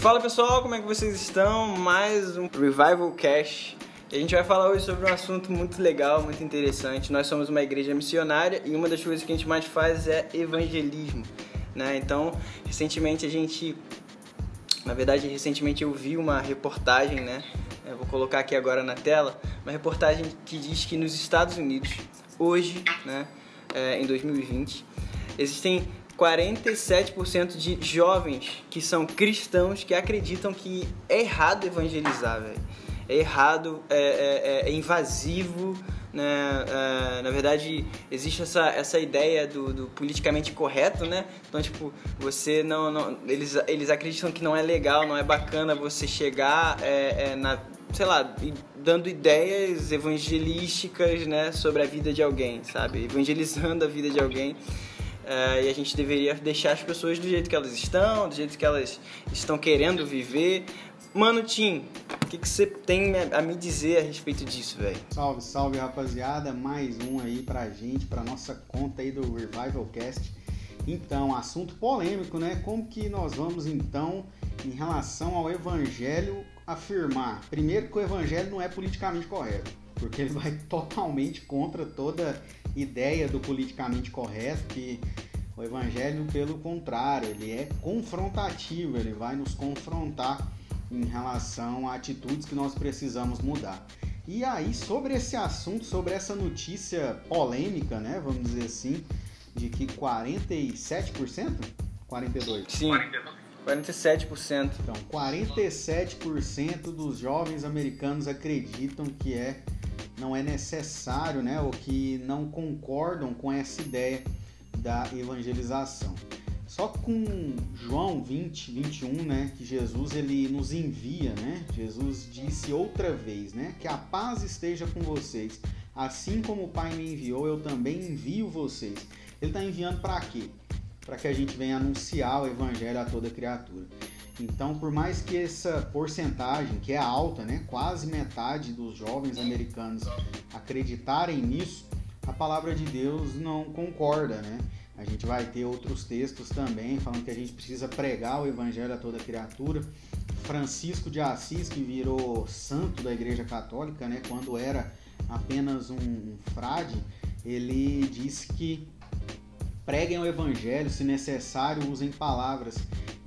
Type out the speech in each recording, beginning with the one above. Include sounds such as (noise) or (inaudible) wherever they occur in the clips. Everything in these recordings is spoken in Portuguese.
Fala pessoal, como é que vocês estão? Mais um Revival Cash. A gente vai falar hoje sobre um assunto muito legal, muito interessante. Nós somos uma igreja missionária e uma das coisas que a gente mais faz é evangelismo. Né? Então, recentemente a gente. Na verdade, recentemente eu vi uma reportagem, né? Eu vou colocar aqui agora na tela, uma reportagem que diz que nos Estados Unidos, hoje, né, é, em 2020, existem 47% de jovens que são cristãos que acreditam que é errado evangelizar, velho. É errado, é, é, é invasivo, né? É, na verdade, existe essa, essa ideia do, do, politicamente correto, né? Então, tipo, você não, não... eles, eles acreditam que não é legal, não é bacana você chegar é, é, na sei lá, dando ideias evangelísticas, né, sobre a vida de alguém, sabe? Evangelizando a vida de alguém. Uh, e a gente deveria deixar as pessoas do jeito que elas estão, do jeito que elas estão querendo viver. Mano, Tim, o que, que você tem a me dizer a respeito disso, velho? Salve, salve, rapaziada. Mais um aí pra gente, pra nossa conta aí do Revival Cast. Então, assunto polêmico, né? Como que nós vamos então, em relação ao evangelho, afirmar, primeiro, que o evangelho não é politicamente correto, porque ele vai (laughs) totalmente contra toda ideia do politicamente correto, que o evangelho, pelo contrário, ele é confrontativo, ele vai nos confrontar em relação a atitudes que nós precisamos mudar. E aí, sobre esse assunto, sobre essa notícia polêmica, né, vamos dizer assim, de que 47%? 42%? Sim. 47%. Então, 47% dos jovens americanos acreditam que é não é necessário, né, ou que não concordam com essa ideia da evangelização. Só com João 20, 21, né, que Jesus ele nos envia, né? Jesus disse outra vez, né, que a paz esteja com vocês. Assim como o Pai me enviou, eu também envio vocês. Ele está enviando para quê? Para que a gente venha anunciar o evangelho a toda criatura. Então, por mais que essa porcentagem, que é alta, né, quase metade dos jovens americanos acreditarem nisso, a palavra de Deus não concorda, né? A gente vai ter outros textos também falando que a gente precisa pregar o evangelho a toda criatura. Francisco de Assis, que virou santo da Igreja Católica, né, quando era apenas um frade, ele disse que preguem o evangelho, se necessário, usem palavras.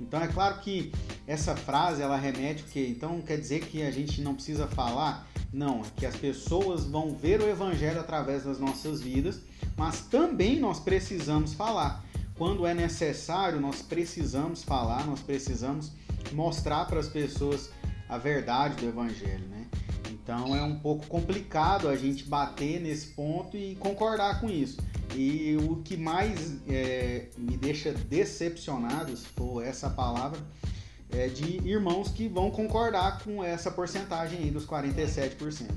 Então é claro que essa frase ela remete o quê? Então quer dizer que a gente não precisa falar? Não, é que as pessoas vão ver o evangelho através das nossas vidas, mas também nós precisamos falar. Quando é necessário, nós precisamos falar, nós precisamos mostrar para as pessoas a verdade do evangelho, né? Então é um pouco complicado a gente bater nesse ponto e concordar com isso. E o que mais é, me deixa decepcionado, se for essa palavra, é de irmãos que vão concordar com essa porcentagem aí dos 47%.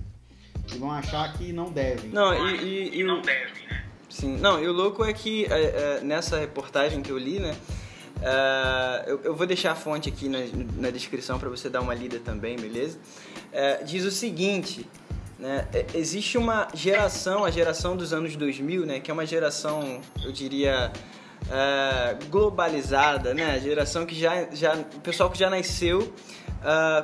E vão achar que não devem. Não, e, e, e não devem, né? Sim, não, e o louco é que é, é, nessa reportagem que eu li, né? Uh, eu, eu, vou deixar a fonte aqui na, na descrição para você dar uma lida também, beleza? Uh, diz o seguinte: né, é, existe uma geração, a geração dos anos 2000, né, que é uma geração, eu diria, uh, globalizada, né, a geração que já, já, o pessoal que já nasceu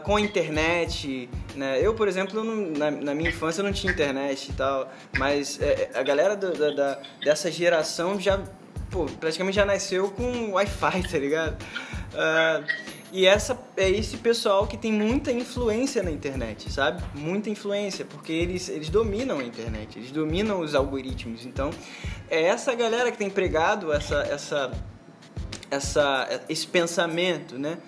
com a internet, né? Eu, por exemplo, não, na, na, minha infância não tinha internet e tal, mas a galera do, da, da, dessa geração já pô, praticamente já nasceu com Wi-Fi, tá ligado? Uh, e essa é esse pessoal que tem muita influência na internet, sabe? Muita influência, porque eles, eles dominam a internet, eles dominam os algoritmos. Então, é essa galera que tem pregado essa, essa, essa, esse pensamento, né?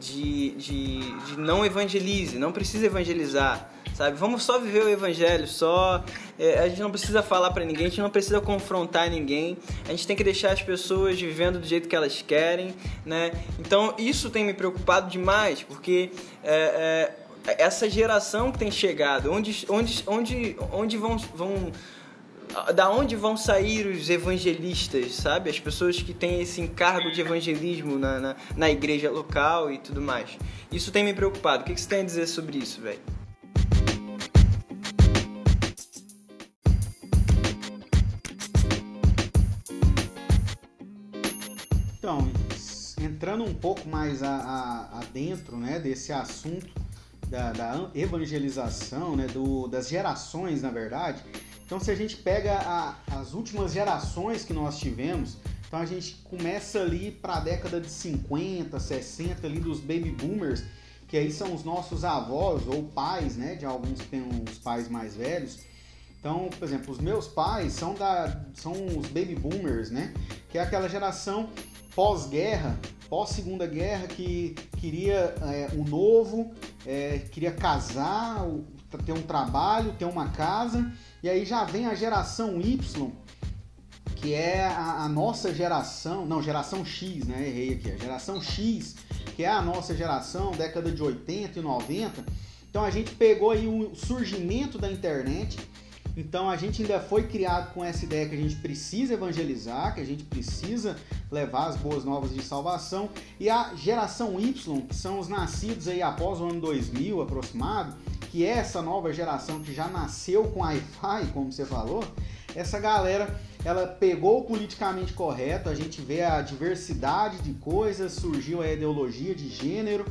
De, de, de não evangelize, não precisa evangelizar sabe? Vamos só viver o evangelho, só. É, a gente não precisa falar para ninguém, a gente não precisa confrontar ninguém. A gente tem que deixar as pessoas vivendo do jeito que elas querem, né? Então isso tem me preocupado demais, porque é, é, essa geração que tem chegado, onde, onde, onde, onde vão, vão da onde vão sair os evangelistas, sabe? As pessoas que têm esse encargo de evangelismo na, na, na igreja local e tudo mais. Isso tem me preocupado. O que, que você tem a dizer sobre isso, velho? Entrando um pouco mais adentro né, desse assunto da, da evangelização, né, do, das gerações, na verdade. Então, se a gente pega a, as últimas gerações que nós tivemos, então a gente começa ali para a década de 50, 60 ali dos baby boomers, que aí são os nossos avós ou pais, né, de alguns que têm uns pais mais velhos. Então, por exemplo, os meus pais são da são os baby boomers, né, que é aquela geração pós-guerra, pós-segunda guerra que queria é, o novo, é, queria casar, ter um trabalho, ter uma casa, e aí já vem a geração Y, que é a, a, nossa geração, não, geração X, né? Errei aqui, a geração X, que é a nossa geração, década de 80 e 90. Então a gente pegou aí o surgimento da internet. Então a gente ainda foi criado com essa ideia que a gente precisa evangelizar, que a gente precisa levar as boas novas de salvação. E a geração Y, que são os nascidos aí após o ano 2000 aproximado, que é essa nova geração que já nasceu com Wi-Fi, como você falou, essa galera ela pegou o politicamente correto, a gente vê a diversidade de coisas, surgiu a ideologia de gênero,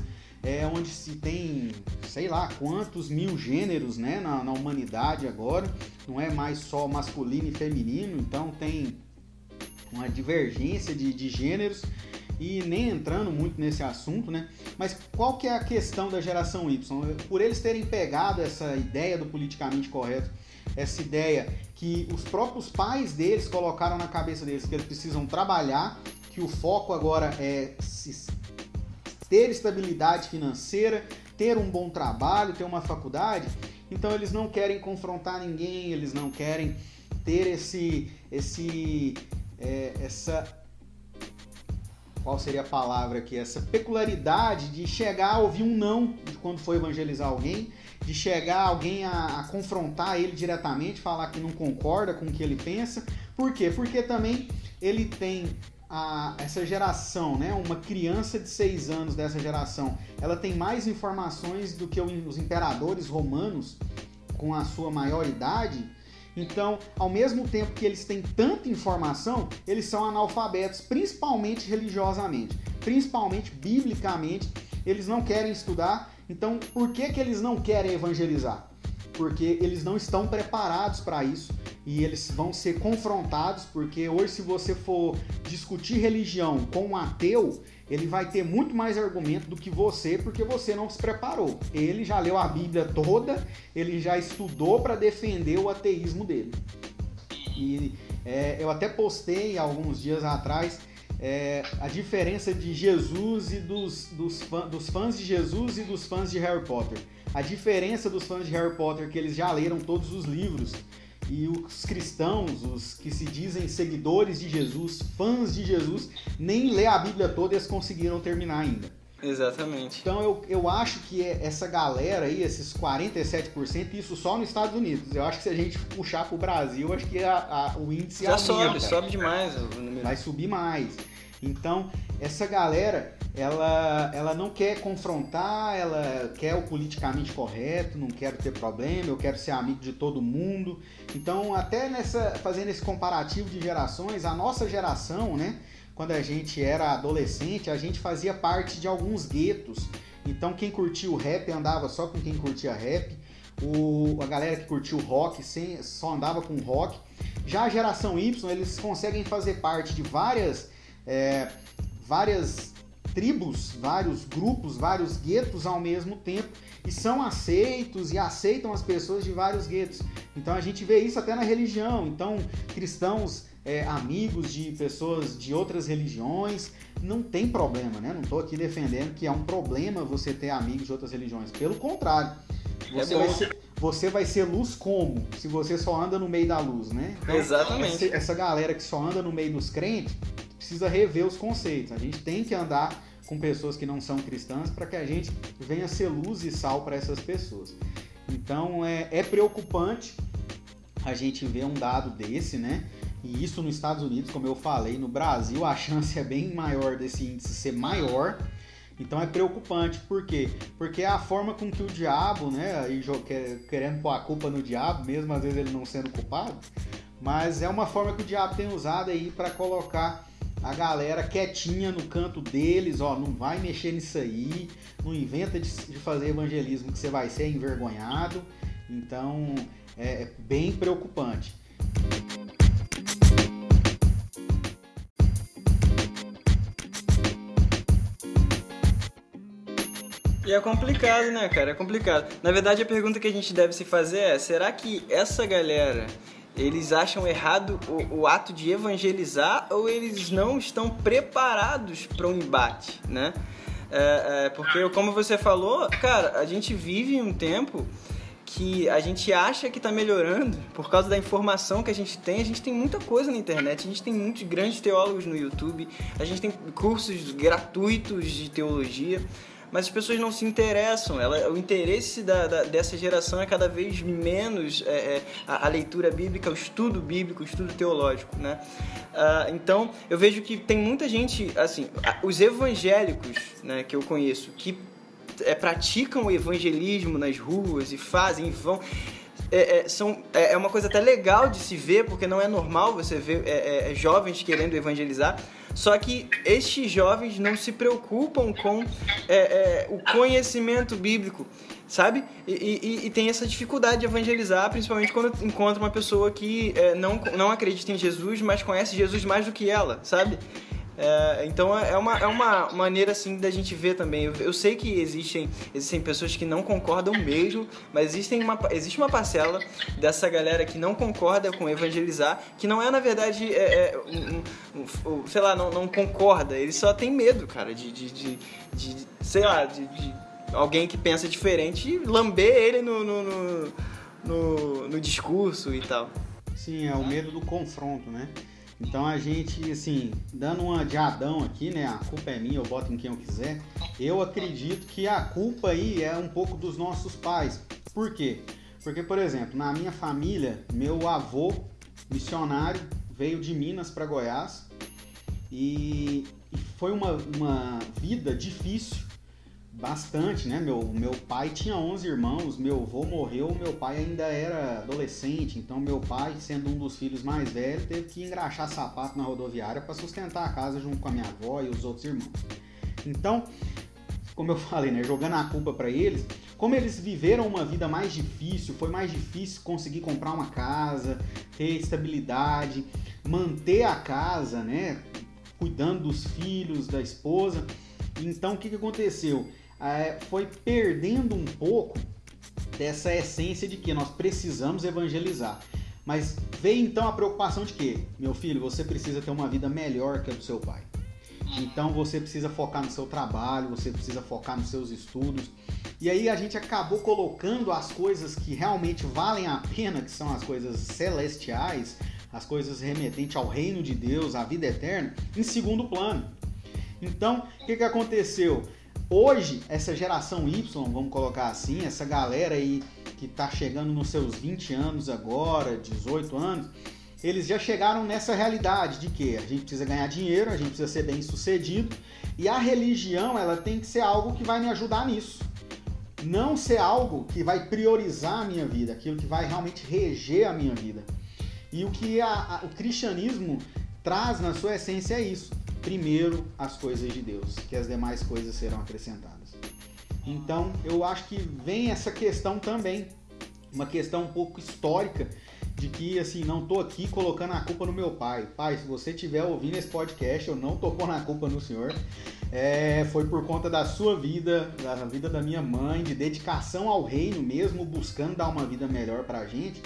é, onde se tem, sei lá, quantos mil gêneros né, na, na humanidade agora, não é mais só masculino e feminino, então tem uma divergência de, de gêneros e nem entrando muito nesse assunto, né? Mas qual que é a questão da geração Y? Por eles terem pegado essa ideia do politicamente correto, essa ideia que os próprios pais deles colocaram na cabeça deles que eles precisam trabalhar, que o foco agora é ter estabilidade financeira, ter um bom trabalho, ter uma faculdade. Então eles não querem confrontar ninguém, eles não querem ter esse, esse, é, essa qual seria a palavra aqui? Essa peculiaridade de chegar a ouvir um não quando for evangelizar alguém, de chegar alguém a, a, confrontar ele diretamente, falar que não concorda com o que ele pensa. Por quê? Porque também ele tem a, essa geração, né? Uma criança de seis anos dessa geração, ela tem mais informações do que os imperadores romanos com a sua maior idade então, ao mesmo tempo que eles têm tanta informação, eles são analfabetos, principalmente religiosamente, principalmente biblicamente. Eles não querem estudar. Então, por que, que eles não querem evangelizar? Porque eles não estão preparados para isso e eles vão ser confrontados, porque hoje, se você for discutir religião com um ateu, ele vai ter muito mais argumento do que você, porque você não se preparou. Ele já leu a Bíblia toda, ele já estudou para defender o ateísmo dele. E é, eu até postei alguns dias atrás é, a diferença de Jesus e dos, dos, fã, dos fãs de Jesus e dos fãs de Harry Potter. A diferença dos fãs de Harry Potter é que eles já leram todos os livros e os cristãos, os que se dizem seguidores de Jesus, fãs de Jesus, nem lê a Bíblia toda e eles conseguiram terminar ainda. Exatamente. Então eu, eu acho que é essa galera aí, esses 47%, isso só nos Estados Unidos. Eu acho que se a gente puxar pro Brasil, acho que a, a, o índice Já aumenta. sobe, sobe demais o. Vai subir mais. Então, essa galera, ela, ela não quer confrontar, ela quer o politicamente correto, não quero ter problema, eu quero ser amigo de todo mundo. Então, até nessa fazendo esse comparativo de gerações, a nossa geração, né, quando a gente era adolescente, a gente fazia parte de alguns guetos. Então, quem curtia o rap andava só com quem curtia rap. O, a galera que curtiu rock sem, só andava com rock. Já a geração Y, eles conseguem fazer parte de várias, é, várias tribos, vários grupos, vários guetos ao mesmo tempo e são aceitos e aceitam as pessoas de vários guetos. Então a gente vê isso até na religião. Então cristãos é, amigos de pessoas de outras religiões, não tem problema, né? Não estou aqui defendendo que é um problema você ter amigos de outras religiões. Pelo contrário, é você, é vai, ser, você vai ser luz como? Se você só anda no meio da luz, né? Então, Exatamente. Essa, essa galera que só anda no meio dos crentes precisa rever os conceitos. A gente tem que andar com pessoas que não são cristãs para que a gente venha ser luz e sal para essas pessoas. Então é, é preocupante a gente ver um dado desse, né? E isso nos Estados Unidos, como eu falei, no Brasil a chance é bem maior desse índice ser maior. Então é preocupante, por quê? Porque é a forma com que o diabo, né, aí querendo pôr a culpa no diabo, mesmo às vezes ele não sendo culpado, mas é uma forma que o diabo tem usado aí para colocar a galera quietinha no canto deles, ó, não vai mexer nisso aí, não inventa de, de fazer evangelismo que você vai ser envergonhado. Então é, é bem preocupante. E é complicado, né, cara? É complicado. Na verdade, a pergunta que a gente deve se fazer é: será que essa galera eles acham errado o, o ato de evangelizar ou eles não estão preparados para um embate, né? É, é, porque, como você falou, cara, a gente vive um tempo que a gente acha que está melhorando por causa da informação que a gente tem. A gente tem muita coisa na internet, a gente tem muitos grandes teólogos no YouTube, a gente tem cursos gratuitos de teologia mas as pessoas não se interessam. Ela, o interesse da, da, dessa geração é cada vez menos é, é, a, a, leitura bíblica, o estudo bíblico, o estudo teológico, né? Uh, então, eu vejo que tem muita gente, assim, os evangélicos, né, que eu conheço, que é, praticam o evangelismo nas ruas e fazem vão é, é, são, é, é, uma coisa até legal de se ver, porque não é normal você ver é, é, jovens querendo evangelizar. Só que estes jovens não se preocupam com é, o conhecimento bíblico, sabe? E, e, e, tem essa dificuldade de evangelizar, principalmente quando encontra uma pessoa que não, não acredita em Jesus, mas conhece Jesus mais do que ela, sabe? É, então é uma, é uma maneira assim da gente ver também. Eu, eu, sei que existem, existem pessoas que não concordam mesmo, mas existem uma, existe uma parcela dessa galera que não concorda com evangelizar, que não é na verdade, é, é um, um, um, sei lá, não, não concorda, ele só tem medo, cara, de, de, de, de sei lá, de, de, alguém que pensa diferente e lamber ele no, no, no, no, no discurso e tal. Sim, é o medo do confronto, né? Então a gente, assim, dando uma de Adão aqui, né? A culpa é minha, eu boto em quem eu quiser. Eu acredito que a culpa aí é um pouco dos nossos pais. Por quê? Porque, por exemplo, na minha família, meu avô missionário veio de Minas para Goiás e foi uma, uma vida difícil Bastante, né? Meu, meu pai tinha 11 irmãos, meu avô morreu, meu pai ainda era adolescente, então meu pai, sendo um dos filhos mais velhos, teve que engraxar sapato na rodoviária para sustentar a casa junto com a minha avó e os outros irmãos. Então, como eu (laughs) falei, né, jogando a culpa para eles, como eles viveram uma vida mais difícil, foi mais difícil conseguir comprar uma casa, ter estabilidade, manter a casa, né, cuidando dos filhos, da esposa. Então, o que, que aconteceu? É, foi perdendo um pouco dessa essência de que nós precisamos evangelizar. Mas veio então a preocupação de que, meu filho, você precisa ter uma vida melhor que a do seu pai. Então você precisa focar no seu trabalho, você precisa focar nos seus estudos. E aí a gente acabou colocando as coisas que realmente valem a pena, que são as coisas celestiais, as coisas remetentes ao reino de Deus, à vida eterna, em segundo plano. Então, o que, que aconteceu? Hoje, essa geração Y, vamos colocar assim, essa galera aí que está chegando nos seus 20 anos agora, 18 anos, eles já chegaram nessa realidade de que a gente precisa ganhar dinheiro, a gente precisa ser bem sucedido e a religião ela tem que ser algo que vai me ajudar nisso. Não ser algo que vai priorizar a minha vida, aquilo que vai realmente reger a minha vida. E o que a, a, o cristianismo traz na sua essência é isso primeiro as coisas de Deus, que as demais coisas serão acrescentadas. Então, eu acho que vem essa questão também, uma questão um pouco histórica de que assim, não tô aqui colocando a culpa no meu pai. Pai, se você estiver ouvindo esse podcast, eu não tô pondo a culpa no senhor. É, foi por conta da sua vida, da vida da minha mãe, de dedicação ao reino mesmo, buscando dar uma vida melhor pra gente,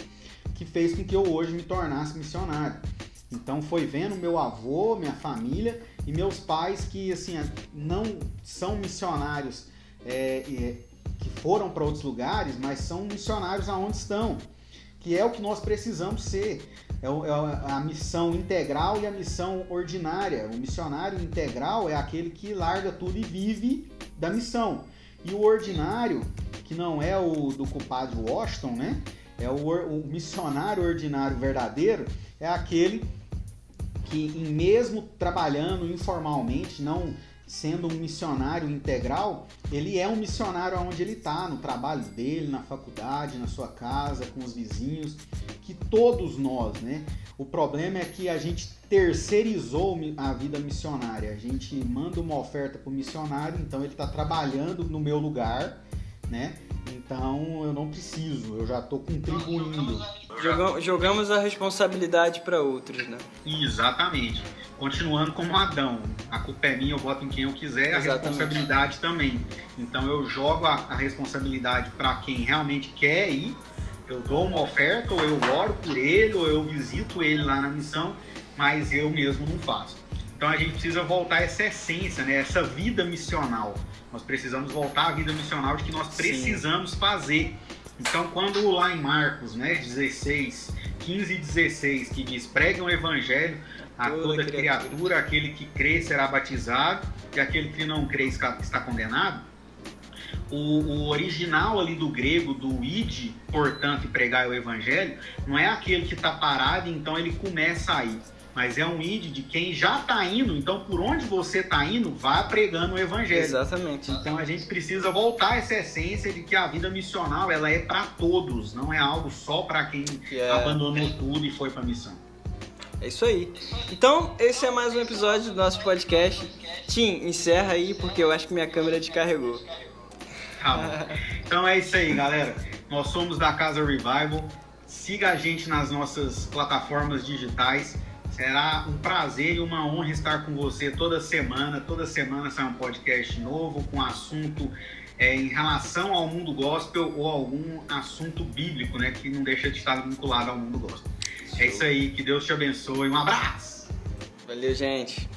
que fez com que eu hoje me tornasse missionário. Então foi vendo meu avô, minha família e meus pais que assim não são missionários é, é, que foram para outros lugares, mas são missionários aonde estão, que é o que nós precisamos ser. É, é a missão integral e a missão ordinária. O missionário integral é aquele que larga tudo e vive da missão. E o ordinário, que não é o do culpado Washington, né? É o, o missionário ordinário verdadeiro, é aquele que, mesmo trabalhando informalmente, não sendo um missionário integral, ele é um missionário onde ele está, no trabalho dele, na faculdade, na sua casa, com os vizinhos, que todos nós, né? O problema é que a gente terceirizou a vida missionária. A gente manda uma oferta para o missionário, então ele está trabalhando no meu lugar, né? Então eu não preciso, eu já estou contribuindo. Jogamos a responsabilidade para outros, né? Exatamente. Continuando como Adão, a culpa é minha, eu boto em quem eu quiser, a Exatamente. responsabilidade também. Então eu jogo a, a responsabilidade para quem realmente quer ir, eu dou uma oferta, ou eu oro por ele, ou eu visito ele lá na missão, mas eu mesmo não faço. Então a gente precisa voltar a essa essência, né? essa vida missional. Nós precisamos voltar à vida missional de que nós precisamos Sim. fazer. Então, quando lá em Marcos, né, 16, 15 e 16, que diz: pregue o evangelho a toda, toda criatura, criatura, aquele que crê será batizado, e aquele que não crê está, condenado. O, o, original ali do grego, do id, portanto, pregar o evangelho, não é aquele que está parado, então ele começa a ir mas é um id de quem já está indo. Então, por onde você está indo, vá pregando o evangelho. Exatamente. Então, a gente precisa voltar a essa essência de que a vida missional ela é para todos, não é algo só para quem é... abandonou tudo e foi para missão. É isso aí. Então, esse é mais um episódio do nosso podcast. Tim, encerra aí porque eu acho que minha câmera descarregou. Tá bom. Então é isso aí, galera. Nós somos da Casa Revival. Siga a gente nas nossas plataformas digitais. Será um prazer e uma honra estar com você toda semana. Toda semana sai um podcast novo com assunto é, em relação ao mundo gospel ou algum assunto bíblico, né, que não deixa de estar vinculado ao mundo gospel. É isso aí, que Deus te abençoe. Um abraço! Valeu, gente!